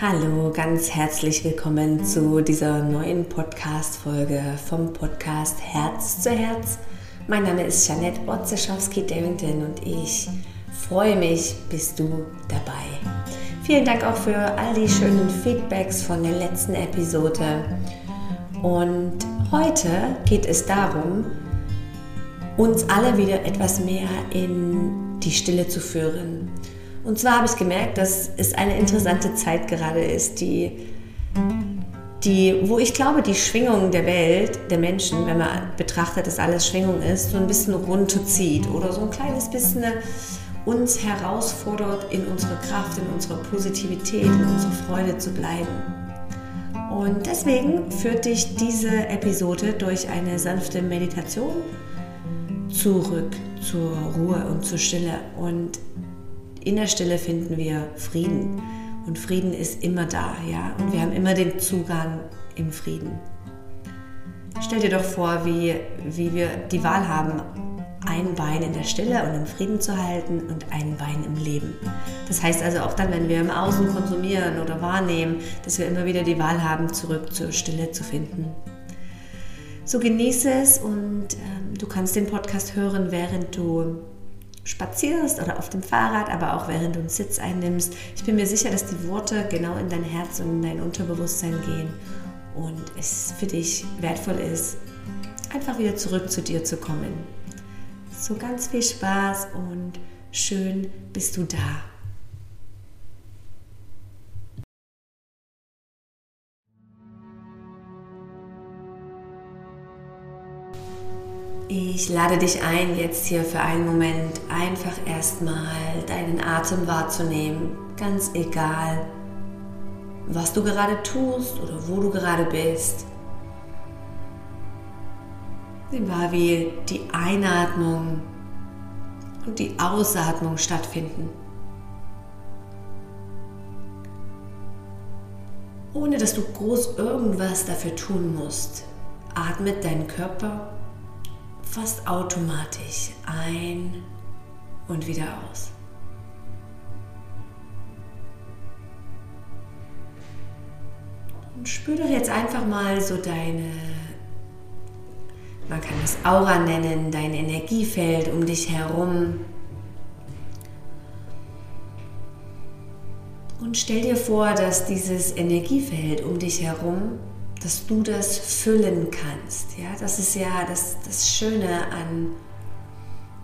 Hallo, ganz herzlich willkommen zu dieser neuen Podcast-Folge vom Podcast Herz zu Herz. Mein Name ist Janette Otzeschowski-Davington und ich freue mich, bist du dabei. Vielen Dank auch für all die schönen Feedbacks von der letzten Episode. Und heute geht es darum, uns alle wieder etwas mehr in die Stille zu führen. Und zwar habe ich gemerkt, dass es eine interessante Zeit gerade ist, die, die, wo ich glaube, die Schwingung der Welt, der Menschen, wenn man betrachtet, dass alles Schwingung ist, so ein bisschen runterzieht oder so ein kleines bisschen uns herausfordert, in unsere Kraft, in unsere Positivität, in unsere Freude zu bleiben. Und deswegen führt dich diese Episode durch eine sanfte Meditation zurück zur Ruhe und zur Stille. Und in der Stille finden wir Frieden. Und Frieden ist immer da, ja. Und wir haben immer den Zugang im Frieden. Stell dir doch vor, wie, wie wir die Wahl haben, ein Bein in der Stille und im Frieden zu halten und ein Bein im Leben. Das heißt also auch dann, wenn wir im Außen konsumieren oder wahrnehmen, dass wir immer wieder die Wahl haben, zurück zur Stille zu finden. So genieße es und ähm, du kannst den Podcast hören, während du spazierst oder auf dem Fahrrad, aber auch während du einen Sitz einnimmst. Ich bin mir sicher, dass die Worte genau in dein Herz und in dein Unterbewusstsein gehen und es für dich wertvoll ist, einfach wieder zurück zu dir zu kommen. So ganz viel Spaß und schön bist du da. Ich lade dich ein, jetzt hier für einen Moment einfach erstmal deinen Atem wahrzunehmen, ganz egal, was du gerade tust oder wo du gerade bist. Nimm wahr, wie die Einatmung und die Ausatmung stattfinden. Ohne dass du groß irgendwas dafür tun musst, atmet dein Körper fast automatisch ein und wieder aus. Und spür doch jetzt einfach mal so deine, man kann es Aura nennen, dein Energiefeld um dich herum. Und stell dir vor, dass dieses Energiefeld um dich herum dass du das füllen kannst. Ja, das ist ja das, das Schöne an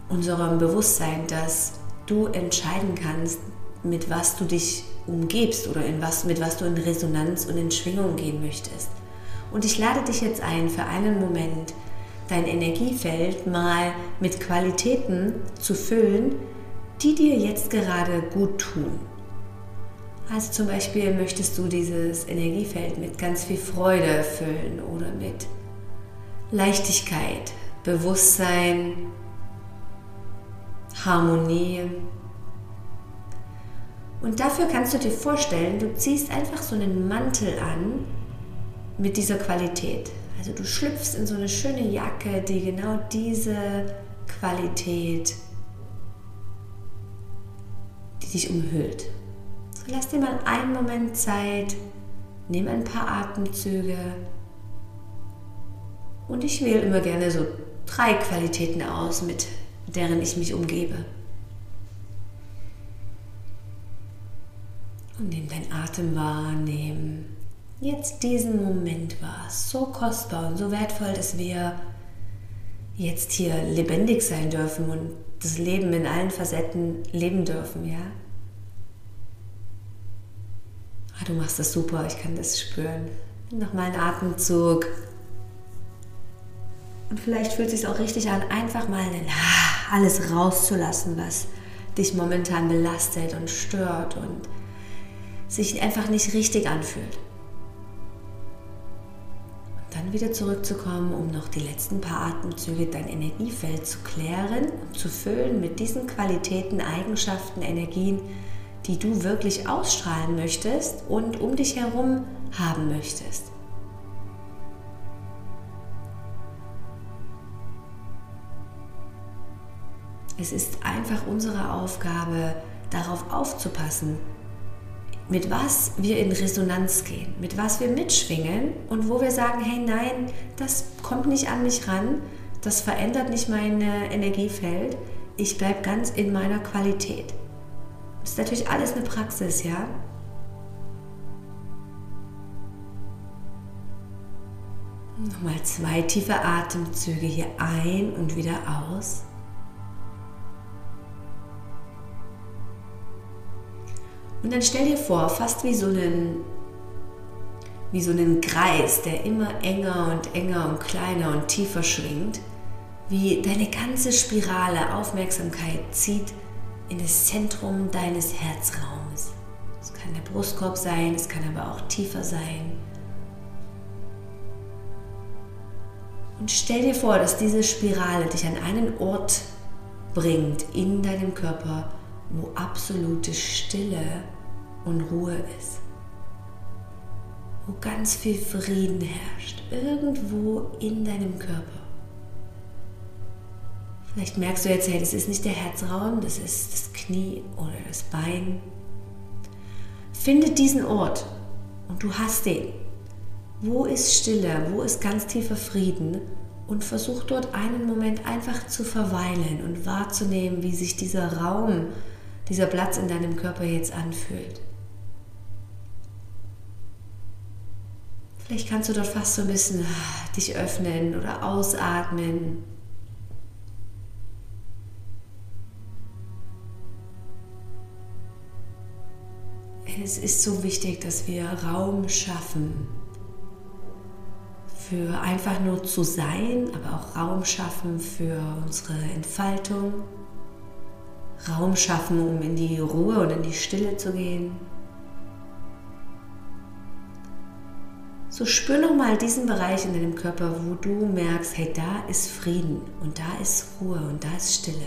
unserem Bewusstsein, dass du entscheiden kannst, mit was du dich umgibst oder in was, mit was du in Resonanz und in Schwingung gehen möchtest. Und ich lade dich jetzt ein, für einen Moment dein Energiefeld mal mit Qualitäten zu füllen, die dir jetzt gerade gut tun. Also zum Beispiel möchtest du dieses Energiefeld mit ganz viel Freude füllen oder mit Leichtigkeit, Bewusstsein, Harmonie. Und dafür kannst du dir vorstellen, du ziehst einfach so einen Mantel an mit dieser Qualität. Also du schlüpfst in so eine schöne Jacke, die genau diese Qualität, die dich umhüllt. Lass dir mal einen Moment Zeit, nimm ein paar Atemzüge und ich wähle immer gerne so drei Qualitäten aus, mit deren ich mich umgebe. Und nimm deinen Atem wahr, nimm jetzt diesen Moment wahr. So kostbar und so wertvoll, dass wir jetzt hier lebendig sein dürfen und das Leben in allen Facetten leben dürfen, ja? Ah, du machst das super, ich kann das spüren. Nochmal einen Atemzug. Und vielleicht fühlt es sich auch richtig an, einfach mal alles rauszulassen, was dich momentan belastet und stört und sich einfach nicht richtig anfühlt. Und dann wieder zurückzukommen, um noch die letzten paar Atemzüge dein Energiefeld zu klären und zu füllen mit diesen Qualitäten, Eigenschaften, Energien, die du wirklich ausstrahlen möchtest und um dich herum haben möchtest. Es ist einfach unsere Aufgabe, darauf aufzupassen, mit was wir in Resonanz gehen, mit was wir mitschwingen und wo wir sagen, hey nein, das kommt nicht an mich ran, das verändert nicht mein Energiefeld, ich bleibe ganz in meiner Qualität. Das ist natürlich alles eine Praxis, ja. Nochmal zwei tiefe Atemzüge hier ein und wieder aus. Und dann stell dir vor, fast wie so einen, wie so einen Kreis, der immer enger und enger und kleiner und tiefer schwingt, wie deine ganze Spirale Aufmerksamkeit zieht in das Zentrum deines Herzraumes. Es kann der Brustkorb sein, es kann aber auch tiefer sein. Und stell dir vor, dass diese Spirale dich an einen Ort bringt in deinem Körper, wo absolute Stille und Ruhe ist. Wo ganz viel Frieden herrscht, irgendwo in deinem Körper. Vielleicht merkst du jetzt, hey, das ist nicht der Herzraum, das ist das Knie oder das Bein. Finde diesen Ort und du hast den. Wo ist Stille, wo ist ganz tiefer Frieden und versuch dort einen Moment einfach zu verweilen und wahrzunehmen, wie sich dieser Raum dieser Platz in deinem Körper jetzt anfühlt. Vielleicht kannst du dort fast so ein bisschen dich öffnen oder ausatmen. Es ist so wichtig, dass wir Raum schaffen für einfach nur zu sein, aber auch Raum schaffen für unsere Entfaltung. Raum schaffen, um in die Ruhe und in die Stille zu gehen. So spür noch mal diesen Bereich in deinem Körper, wo du merkst, hey, da ist Frieden und da ist Ruhe und da ist Stille.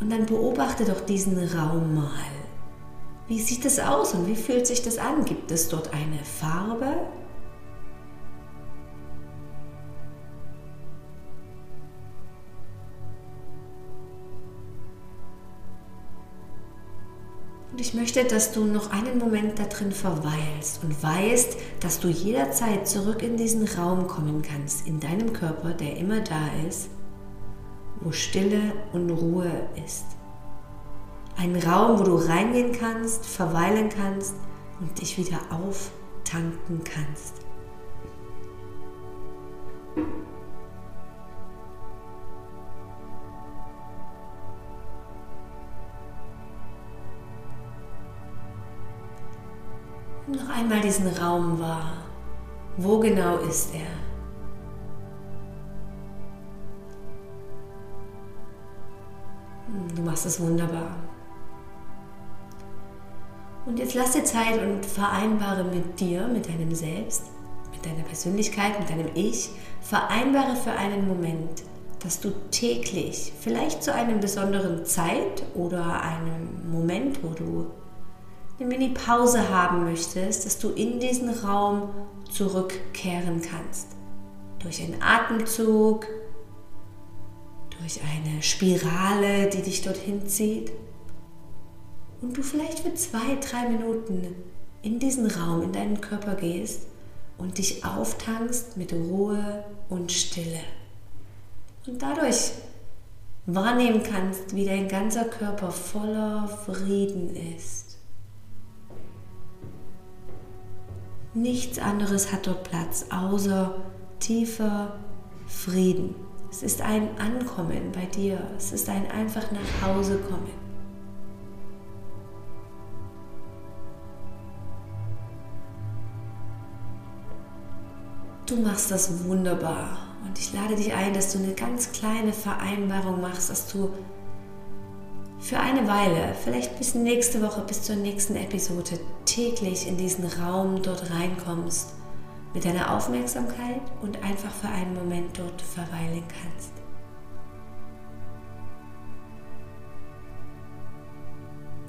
Und dann beobachte doch diesen Raum mal. Wie sieht es aus und wie fühlt sich das an? Gibt es dort eine Farbe? Und ich möchte, dass du noch einen Moment da drin verweilst und weißt, dass du jederzeit zurück in diesen Raum kommen kannst, in deinem Körper, der immer da ist, wo Stille und Ruhe ist. Ein Raum, wo du reingehen kannst, verweilen kannst und dich wieder auftanken kannst. noch einmal diesen Raum wahr. Wo genau ist er? Du machst es wunderbar. Und jetzt lass dir Zeit und vereinbare mit dir, mit deinem Selbst, mit deiner Persönlichkeit, mit deinem Ich, vereinbare für einen Moment, dass du täglich, vielleicht zu einem besonderen Zeit oder einem Moment, wo du eine Mini-Pause haben möchtest, dass du in diesen Raum zurückkehren kannst. Durch einen Atemzug, durch eine Spirale, die dich dorthin zieht. Und du vielleicht für zwei, drei Minuten in diesen Raum, in deinen Körper gehst und dich auftankst mit Ruhe und Stille. Und dadurch wahrnehmen kannst, wie dein ganzer Körper voller Frieden ist. Nichts anderes hat dort Platz außer tiefer Frieden. Es ist ein Ankommen bei dir. Es ist ein einfach nach Hause kommen. Du machst das wunderbar und ich lade dich ein, dass du eine ganz kleine Vereinbarung machst, dass du für eine Weile, vielleicht bis nächste Woche, bis zur nächsten Episode, täglich in diesen Raum dort reinkommst, mit deiner Aufmerksamkeit und einfach für einen Moment dort verweilen kannst.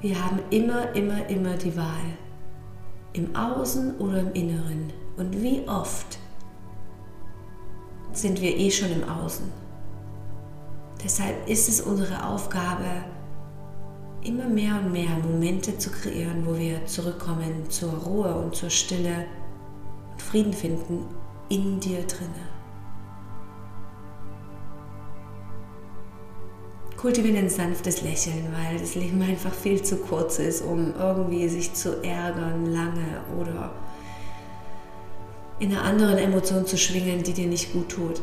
Wir haben immer, immer, immer die Wahl. Im Außen oder im Inneren. Und wie oft sind wir eh schon im Außen. Deshalb ist es unsere Aufgabe, immer mehr und mehr Momente zu kreieren, wo wir zurückkommen zur Ruhe und zur Stille Frieden finden in dir drinne. Kultivieren ein sanftes Lächeln, weil das Leben einfach viel zu kurz ist, um irgendwie sich zu ärgern lange oder in einer anderen Emotion zu schwingen, die dir nicht gut tut.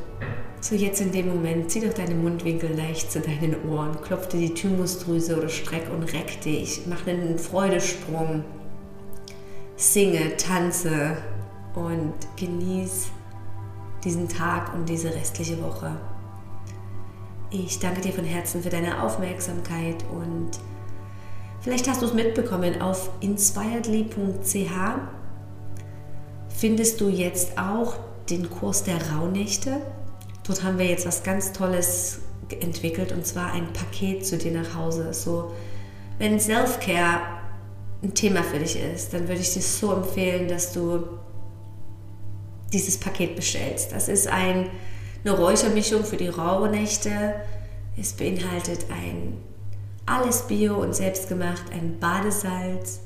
So jetzt in dem Moment, zieh doch deine Mundwinkel leicht zu deinen Ohren, klopf dir die Thymusdrüse oder streck und reck dich, mach einen Freudesprung, singe, tanze und genieß diesen Tag und diese restliche Woche. Ich danke dir von Herzen für deine Aufmerksamkeit und vielleicht hast du es mitbekommen, auf inspiredly.ch findest du jetzt auch den Kurs der Rauhnächte. Dort haben wir jetzt was ganz Tolles entwickelt und zwar ein Paket zu dir nach Hause. So, wenn Self-Care ein Thema für dich ist, dann würde ich dir so empfehlen, dass du dieses Paket bestellst. Das ist ein eine Räuchermischung für die Rauhnächte. Es beinhaltet ein alles bio und selbstgemacht, ein Badesalz,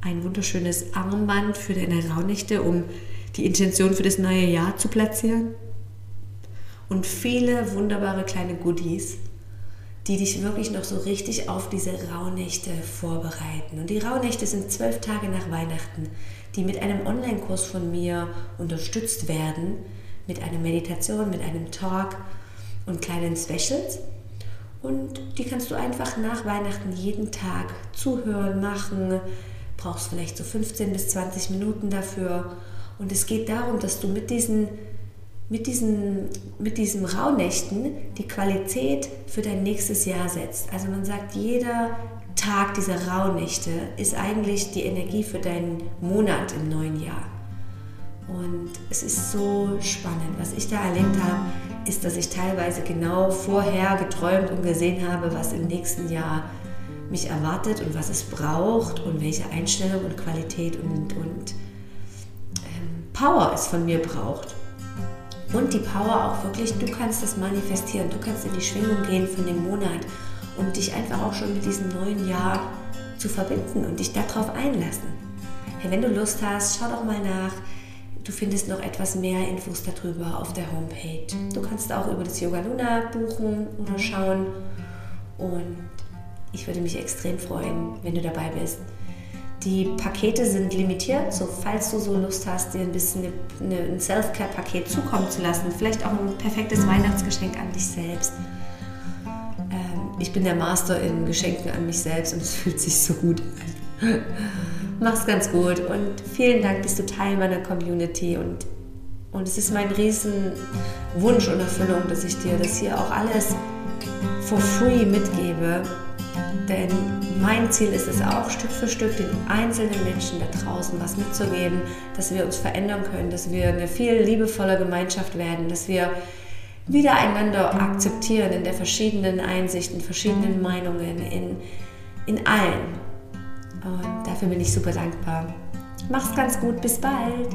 ein wunderschönes Armband für deine Rauhnächte, um die Intention für das neue Jahr zu platzieren. Und viele wunderbare kleine Goodies, die dich wirklich noch so richtig auf diese Rauhnächte vorbereiten. Und die Rauhnächte sind zwölf Tage nach Weihnachten, die mit einem Online-Kurs von mir unterstützt werden, mit einer Meditation, mit einem Talk und kleinen Specials. Und die kannst du einfach nach Weihnachten jeden Tag zuhören, machen. Brauchst vielleicht so 15 bis 20 Minuten dafür. Und es geht darum, dass du mit diesen, mit diesen, mit diesen Rauhnächten die Qualität für dein nächstes Jahr setzt. Also man sagt, jeder Tag dieser Rauhnächte ist eigentlich die Energie für deinen Monat im neuen Jahr. Und es ist so spannend. Was ich da erlebt habe, ist, dass ich teilweise genau vorher geträumt und gesehen habe, was im nächsten Jahr mich erwartet und was es braucht und welche Einstellung und Qualität und, und ähm, Power es von mir braucht. Und die Power auch wirklich, du kannst das manifestieren, du kannst in die Schwingung gehen von dem Monat und dich einfach auch schon mit diesem neuen Jahr zu verbinden und dich darauf einlassen. Hey, wenn du Lust hast, schau doch mal nach Du findest noch etwas mehr Infos darüber auf der Homepage. Du kannst auch über das Yoga Luna buchen oder schauen. Und ich würde mich extrem freuen, wenn du dabei bist. Die Pakete sind limitiert, so falls du so Lust hast, dir ein bisschen eine, ein Self-Care-Paket zukommen zu lassen, vielleicht auch ein perfektes Weihnachtsgeschenk an dich selbst. Ich bin der Master in Geschenken an mich selbst und es fühlt sich so gut an. Mach's ganz gut und vielen Dank, bist du Teil meiner Community und, und es ist mein riesen Wunsch und Erfüllung, dass ich dir das hier auch alles for free mitgebe. Denn mein Ziel ist es auch, Stück für Stück den einzelnen Menschen da draußen was mitzugeben, dass wir uns verändern können, dass wir eine viel liebevolle Gemeinschaft werden, dass wir wieder einander akzeptieren in der verschiedenen Einsichten, verschiedenen Meinungen, in, in allen. Und dafür bin ich super dankbar. Mach's ganz gut, bis bald.